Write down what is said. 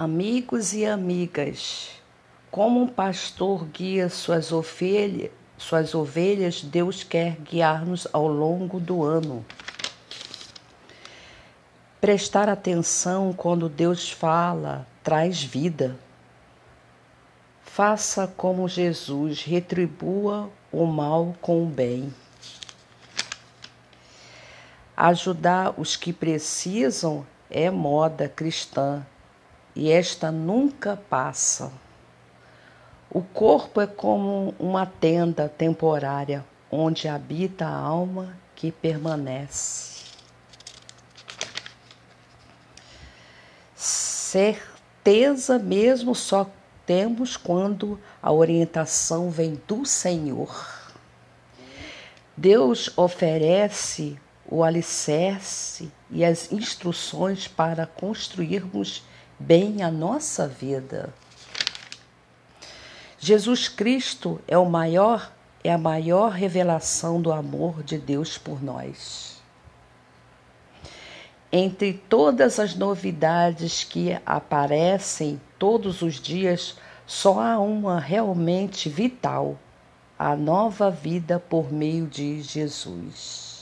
Amigos e amigas, como um pastor guia suas ovelhas, suas ovelhas, Deus quer guiar-nos ao longo do ano. Prestar atenção quando Deus fala traz vida. Faça como Jesus, retribua o mal com o bem. Ajudar os que precisam é moda cristã e esta nunca passa. O corpo é como uma tenda temporária onde habita a alma que permanece. Certeza mesmo só temos quando a orientação vem do Senhor. Deus oferece o alicerce e as instruções para construirmos bem a nossa vida. Jesus Cristo é o maior é a maior revelação do amor de Deus por nós. Entre todas as novidades que aparecem todos os dias, só há uma realmente vital: a nova vida por meio de Jesus.